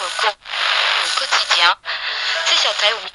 au quotidien. C'est sur Taïwan.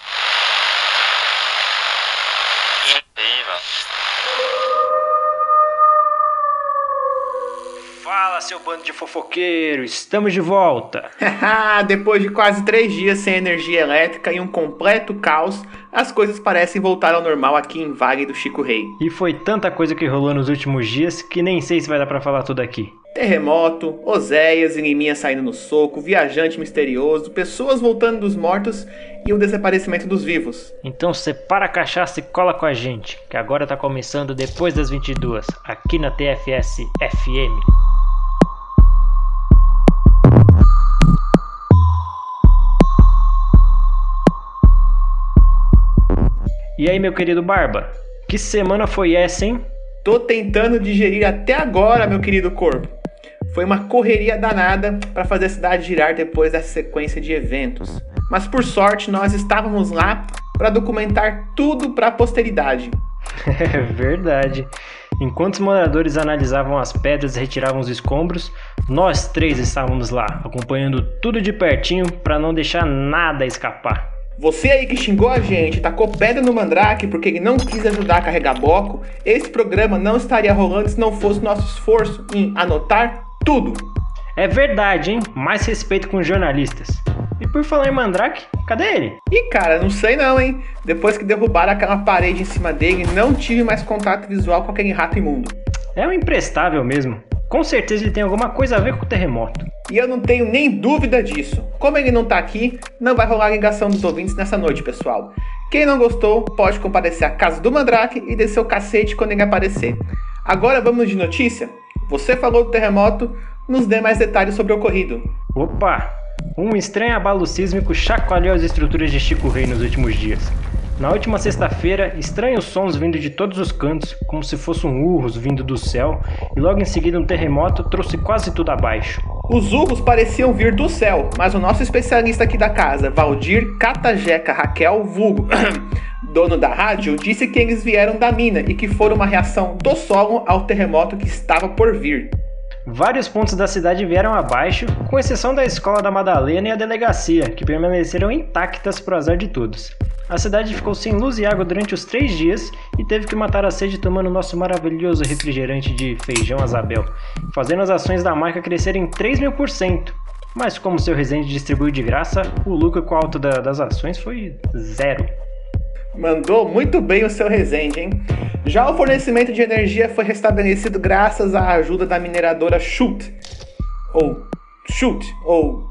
Fala, seu bando de fofoqueiro, estamos de volta. Depois de quase três dias sem energia elétrica e um completo caos, as coisas parecem voltar ao normal aqui em Vale do Chico Rei. E foi tanta coisa que rolou nos últimos dias que nem sei se vai dar pra falar tudo aqui. Terremoto, Oséias e Liminha saindo no soco, viajante misterioso, pessoas voltando dos mortos e o desaparecimento dos vivos. Então separa a cachaça e cola com a gente, que agora tá começando depois das 22, aqui na TFS FM. E aí, meu querido Barba? Que semana foi essa, hein? Tô tentando digerir até agora, meu querido corpo. Foi uma correria danada para fazer a cidade girar depois dessa sequência de eventos. Mas por sorte, nós estávamos lá para documentar tudo para a posteridade. É verdade. Enquanto os moradores analisavam as pedras e retiravam os escombros, nós três estávamos lá, acompanhando tudo de pertinho para não deixar nada escapar. Você aí que xingou a gente, tacou pedra no Mandrake porque ele não quis ajudar a carregar bloco, esse programa não estaria rolando se não fosse nosso esforço em anotar tudo. É verdade, hein? Mais respeito com os jornalistas. E por falar em Mandrake, cadê ele? Ih, cara, não sei não, hein? Depois que derrubaram aquela parede em cima dele, não tive mais contato visual com aquele rato imundo. É um imprestável mesmo. Com certeza ele tem alguma coisa a ver com o terremoto. E eu não tenho nem dúvida disso. Como ele não tá aqui, não vai rolar a ligação dos ouvintes nessa noite, pessoal. Quem não gostou, pode comparecer à casa do Mandrake e descer o cacete quando ele aparecer. Agora vamos de notícia? Você falou do terremoto, nos dê mais detalhes sobre o ocorrido. Opa! Um estranho abalo sísmico chacoalhou as estruturas de Chico Rei nos últimos dias. Na última sexta-feira, estranhos sons vindo de todos os cantos, como se fossem urros vindo do céu, e logo em seguida um terremoto trouxe quase tudo abaixo. Os urros pareciam vir do céu, mas o nosso especialista aqui da casa, Valdir Catajeca Raquel Vulgo, dono da rádio, disse que eles vieram da mina e que foram uma reação do solo ao terremoto que estava por vir. Vários pontos da cidade vieram abaixo, com exceção da escola da Madalena e a delegacia, que permaneceram intactas pro azar de todos. A cidade ficou sem luz e água durante os três dias e teve que matar a sede tomando nosso maravilhoso refrigerante de feijão Azabel, fazendo as ações da marca crescerem 3 mil por cento. Mas como seu Resende distribuiu de graça, o lucro com a alta da, das ações foi zero. Mandou muito bem o seu Resende, hein? Já o fornecimento de energia foi restabelecido graças à ajuda da mineradora Schult, ou Schult, ou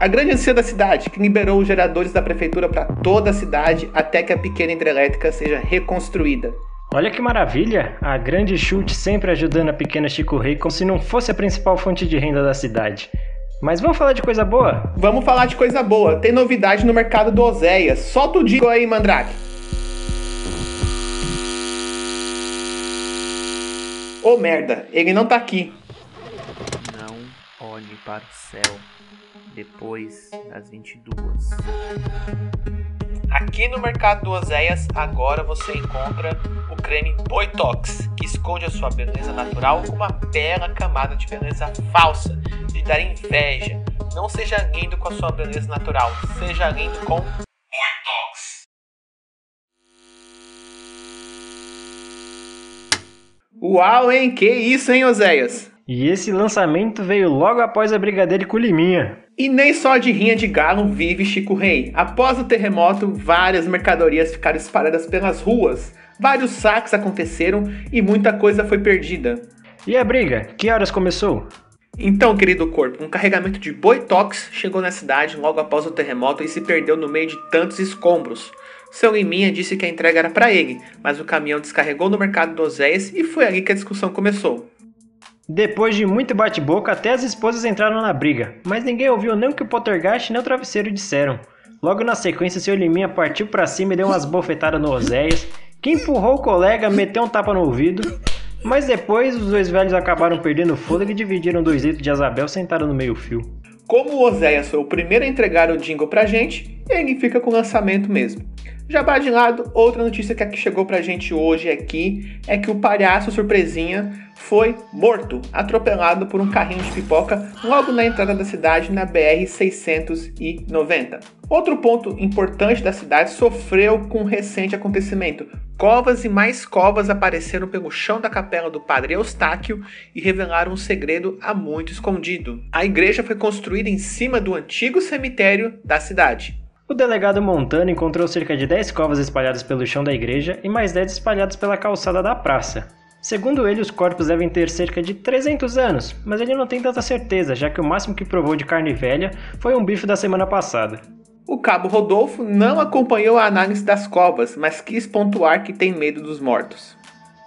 a grande anciã da cidade, que liberou os geradores da prefeitura para toda a cidade até que a pequena hidrelétrica seja reconstruída. Olha que maravilha! A grande chute sempre ajudando a pequena Chico Rei como se não fosse a principal fonte de renda da cidade. Mas vamos falar de coisa boa? Vamos falar de coisa boa. Tem novidade no mercado do Oséias. Solta o digo aí, Mandrake. Ô oh, merda, ele não tá aqui. Não olhe para o céu depois das 22. Aqui no mercado do Oséias, agora você encontra o creme Boitox, que esconde a sua beleza natural com uma bela camada de beleza falsa, de dar inveja. Não seja lindo com a sua beleza natural, seja lindo com Boitox. Uau, hein? Que isso, hein, Oséias? E esse lançamento veio logo após a briga dele com o Liminha. E nem só de rinha de galo vive Chico Rei. Após o terremoto, várias mercadorias ficaram espalhadas pelas ruas, vários saques aconteceram e muita coisa foi perdida. E a briga? Que horas começou? Então, querido corpo, um carregamento de Boitox chegou na cidade logo após o terremoto e se perdeu no meio de tantos escombros. Seu Liminha disse que a entrega era para ele, mas o caminhão descarregou no mercado do Oséias e foi ali que a discussão começou. Depois de muito bate-boca, até as esposas entraram na briga, mas ninguém ouviu nem o que o Poltergeist nem o travesseiro disseram. Logo na sequência, seu Liminha partiu para cima e deu umas bofetadas no Oséias, que empurrou o colega, meteu um tapa no ouvido, mas depois os dois velhos acabaram perdendo o fôlego e dividiram dois litros de Azabel sentados no meio fio. Como o Oséias foi o primeiro a entregar o jingle pra gente, ele fica com o lançamento mesmo. Jabá de lado, outra notícia que chegou pra gente hoje aqui é que o palhaço surpresinha foi morto, atropelado por um carrinho de pipoca logo na entrada da cidade na BR 690. Outro ponto importante da cidade sofreu com um recente acontecimento. Covas e mais covas apareceram pelo chão da capela do padre Eustáquio e revelaram um segredo há muito escondido. A igreja foi construída em cima do antigo cemitério da cidade. O delegado Montano encontrou cerca de 10 covas espalhadas pelo chão da igreja e mais 10 espalhadas pela calçada da praça. Segundo ele, os corpos devem ter cerca de 300 anos, mas ele não tem tanta certeza, já que o máximo que provou de carne velha foi um bife da semana passada. O cabo Rodolfo não acompanhou a análise das covas, mas quis pontuar que tem medo dos mortos.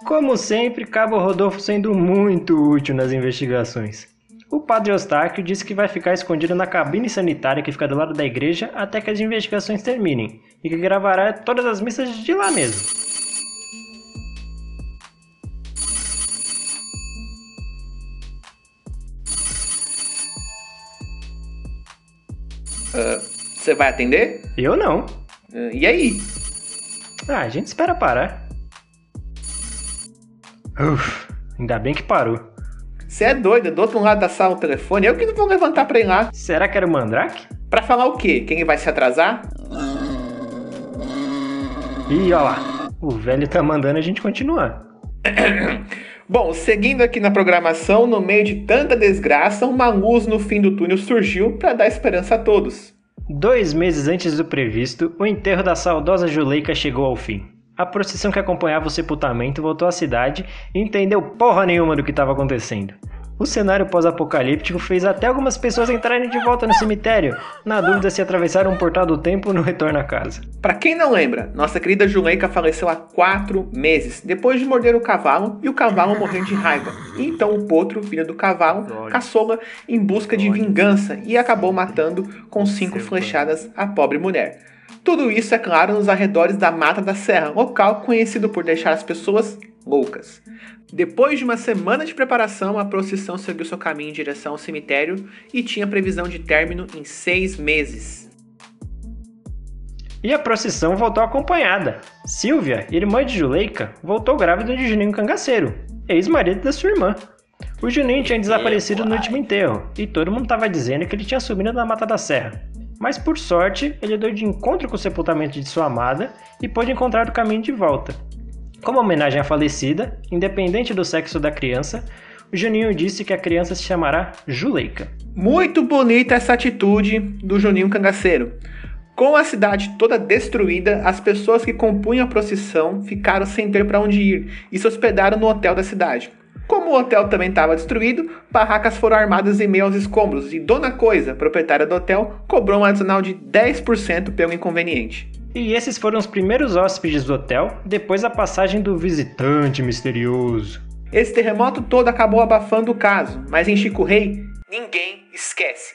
Como sempre, Cabo Rodolfo sendo muito útil nas investigações. O padre Eustáquio disse que vai ficar escondido na cabine sanitária que fica do lado da igreja até que as investigações terminem, e que gravará todas as missas de lá mesmo. Você vai atender? Eu não. E aí? Ah, a gente espera parar. Uf, ainda bem que parou. Você é doido, do outro lado da sala o telefone, eu que não vou levantar pra ir lá. Será que era o Mandrake? Pra falar o quê? Quem vai se atrasar? Ih, ó lá. O velho tá mandando a gente continuar. Bom, seguindo aqui na programação, no meio de tanta desgraça, uma luz no fim do túnel surgiu para dar esperança a todos. Dois meses antes do previsto, o enterro da saudosa Juleika chegou ao fim. A procissão que acompanhava o sepultamento voltou à cidade e entendeu porra nenhuma do que estava acontecendo. O cenário pós-apocalíptico fez até algumas pessoas entrarem de volta no cemitério, na dúvida se atravessaram um portal do tempo no retorno à casa. Para quem não lembra, nossa querida Juleika faleceu há quatro meses, depois de morder o cavalo e o cavalo morrendo de raiva. E então o potro, filho do cavalo, caçou-la em busca de vingança e acabou matando com cinco flechadas a pobre mulher. Tudo isso, é claro, nos arredores da Mata da Serra, local conhecido por deixar as pessoas loucas. Depois de uma semana de preparação, a procissão seguiu seu caminho em direção ao cemitério e tinha previsão de término em seis meses. E a procissão voltou acompanhada. Silvia, irmã de Juleika, voltou grávida de Juninho Cangaceiro, ex-marido da sua irmã. O Juninho tinha desaparecido no último enterro, e todo mundo estava dizendo que ele tinha subido na Mata da Serra. Mas por sorte, ele deu de encontro com o sepultamento de sua amada e pôde encontrar o caminho de volta. Como homenagem à falecida, independente do sexo da criança, o Juninho disse que a criança se chamará Juleika. Muito bonita essa atitude do Juninho Cangaceiro. Com a cidade toda destruída, as pessoas que compunham a procissão ficaram sem ter para onde ir e se hospedaram no hotel da cidade. Como o hotel também estava destruído, barracas foram armadas em meio aos escombros e Dona Coisa, proprietária do hotel, cobrou um adicional de 10% pelo inconveniente. E esses foram os primeiros hóspedes do hotel depois da passagem do visitante misterioso. Esse terremoto todo acabou abafando o caso, mas em Chico Rei, ninguém esquece.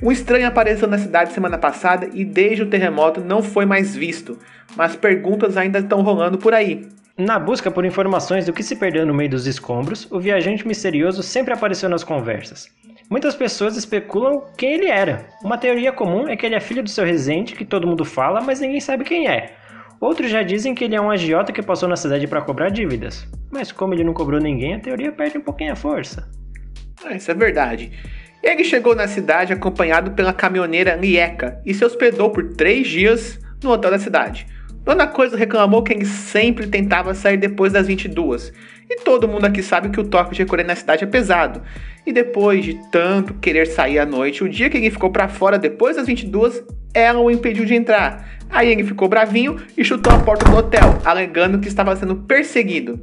Um estranho apareceu na cidade semana passada e desde o terremoto não foi mais visto, mas perguntas ainda estão rolando por aí. Na busca por informações do que se perdeu no meio dos escombros, o viajante misterioso sempre apareceu nas conversas. Muitas pessoas especulam quem ele era. Uma teoria comum é que ele é filho do seu regente, que todo mundo fala, mas ninguém sabe quem é. Outros já dizem que ele é um agiota que passou na cidade para cobrar dívidas. Mas como ele não cobrou ninguém, a teoria perde um pouquinho a força. Ah, isso é verdade. Ele chegou na cidade acompanhado pela caminhoneira Lieca e se hospedou por três dias no hotel da cidade. Dona Coisa reclamou que ele sempre tentava sair depois das 22. E todo mundo aqui sabe que o toque de recolher na cidade é pesado. E depois de tanto querer sair à noite, o dia que ele ficou para fora depois das 22, ela o impediu de entrar. Aí ele ficou bravinho e chutou a porta do hotel, alegando que estava sendo perseguido.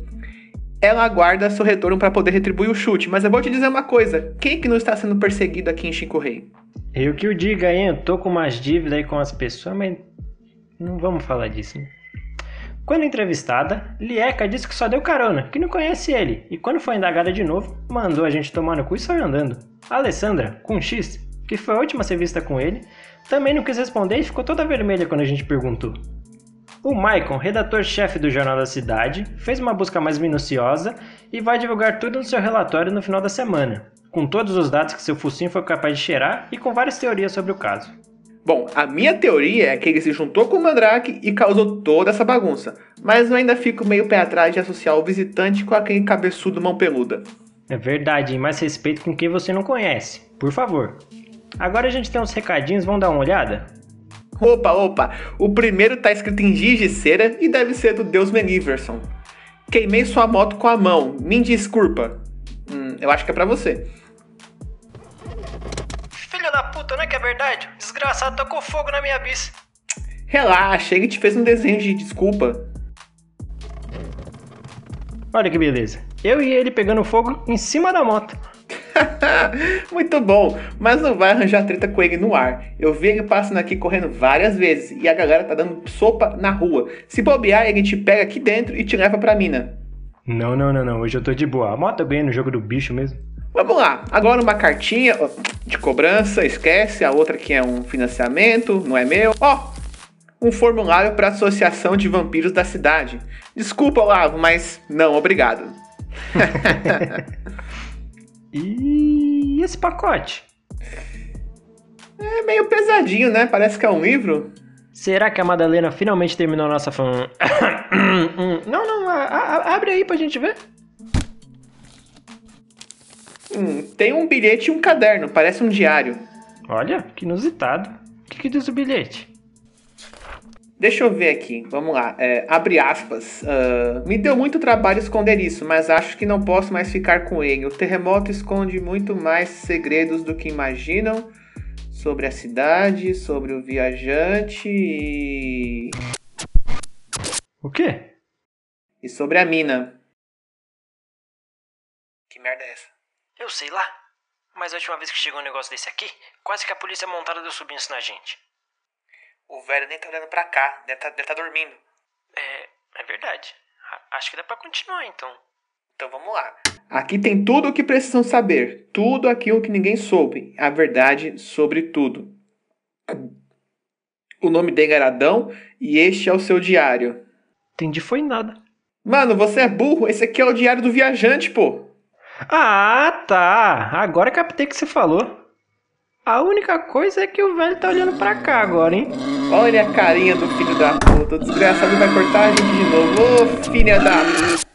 Ela aguarda seu retorno para poder retribuir o chute, mas eu vou te dizer uma coisa: quem que não está sendo perseguido aqui em Chico Rei? Eu que o diga, hein? Eu tô com umas dívidas aí com as pessoas, mas não vamos falar disso, né? Quando entrevistada, Lieca disse que só deu carona, que não conhece ele, e quando foi indagada de novo, mandou a gente tomar no cu e saiu andando. A Alessandra, com X, que foi a última a ser vista com ele, também não quis responder e ficou toda vermelha quando a gente perguntou. O Maicon, redator-chefe do Jornal da Cidade, fez uma busca mais minuciosa e vai divulgar tudo no seu relatório no final da semana, com todos os dados que seu focinho foi capaz de cheirar e com várias teorias sobre o caso. Bom, a minha teoria é que ele se juntou com o Mandrake e causou toda essa bagunça. Mas eu ainda fico meio pé atrás de associar o visitante com aquele cabeçudo mão peluda. É verdade, e mais respeito com quem você não conhece. Por favor. Agora a gente tem uns recadinhos, vamos dar uma olhada? Opa, opa! O primeiro tá escrito em giz de cera e deve ser do Deus Meniverson. Queimei sua moto com a mão, me desculpa. Hum, eu acho que é pra você. Puta, não é que é verdade? Desgraçado tocou fogo na minha bis. Relaxa, ele te fez um desenho de desculpa. Olha que beleza. Eu e ele pegando fogo em cima da moto. Muito bom, mas não vai arranjar treta com ele no ar. Eu vi ele passando aqui correndo várias vezes e a galera tá dando sopa na rua. Se bobear, ele te pega aqui dentro e te leva pra mina. Não, não, não, não. Hoje eu tô de boa. A moto ganha no jogo do bicho mesmo. Vamos lá, agora uma cartinha de cobrança, esquece, a outra que é um financiamento, não é meu. Ó, um formulário para a Associação de Vampiros da cidade. Desculpa, Olavo, mas não, obrigado. E esse pacote? É meio pesadinho, né? Parece que é um livro. Será que a Madalena finalmente terminou a nossa fan? não, não, a, a, abre aí pra gente ver. Hum, tem um bilhete e um caderno, parece um diário. Olha, que inusitado. O que, que diz o bilhete? Deixa eu ver aqui, vamos lá. É, abre aspas. Uh, me deu muito trabalho esconder isso, mas acho que não posso mais ficar com ele. O terremoto esconde muito mais segredos do que imaginam sobre a cidade, sobre o viajante e. O quê? E sobre a mina. Que merda é essa? Eu sei lá. Mas a última vez que chegou um negócio desse aqui, quase que a polícia montada deu subindo isso na gente. O velho nem tá olhando pra cá, deve tá, deve tá dormindo. É, é verdade. A- acho que dá pra continuar então. Então vamos lá. Aqui tem tudo o que precisam saber. Tudo aquilo que ninguém soube. A verdade sobre tudo. O nome dele era Adão e este é o seu diário. Entendi foi nada. Mano, você é burro. Esse aqui é o diário do viajante, pô. Ah, tá. Agora captei o que você falou. A única coisa é que o velho tá olhando pra cá agora, hein? Olha a carinha do filho da puta. O desgraçado vai cortar a gente de novo. Ô, filha da.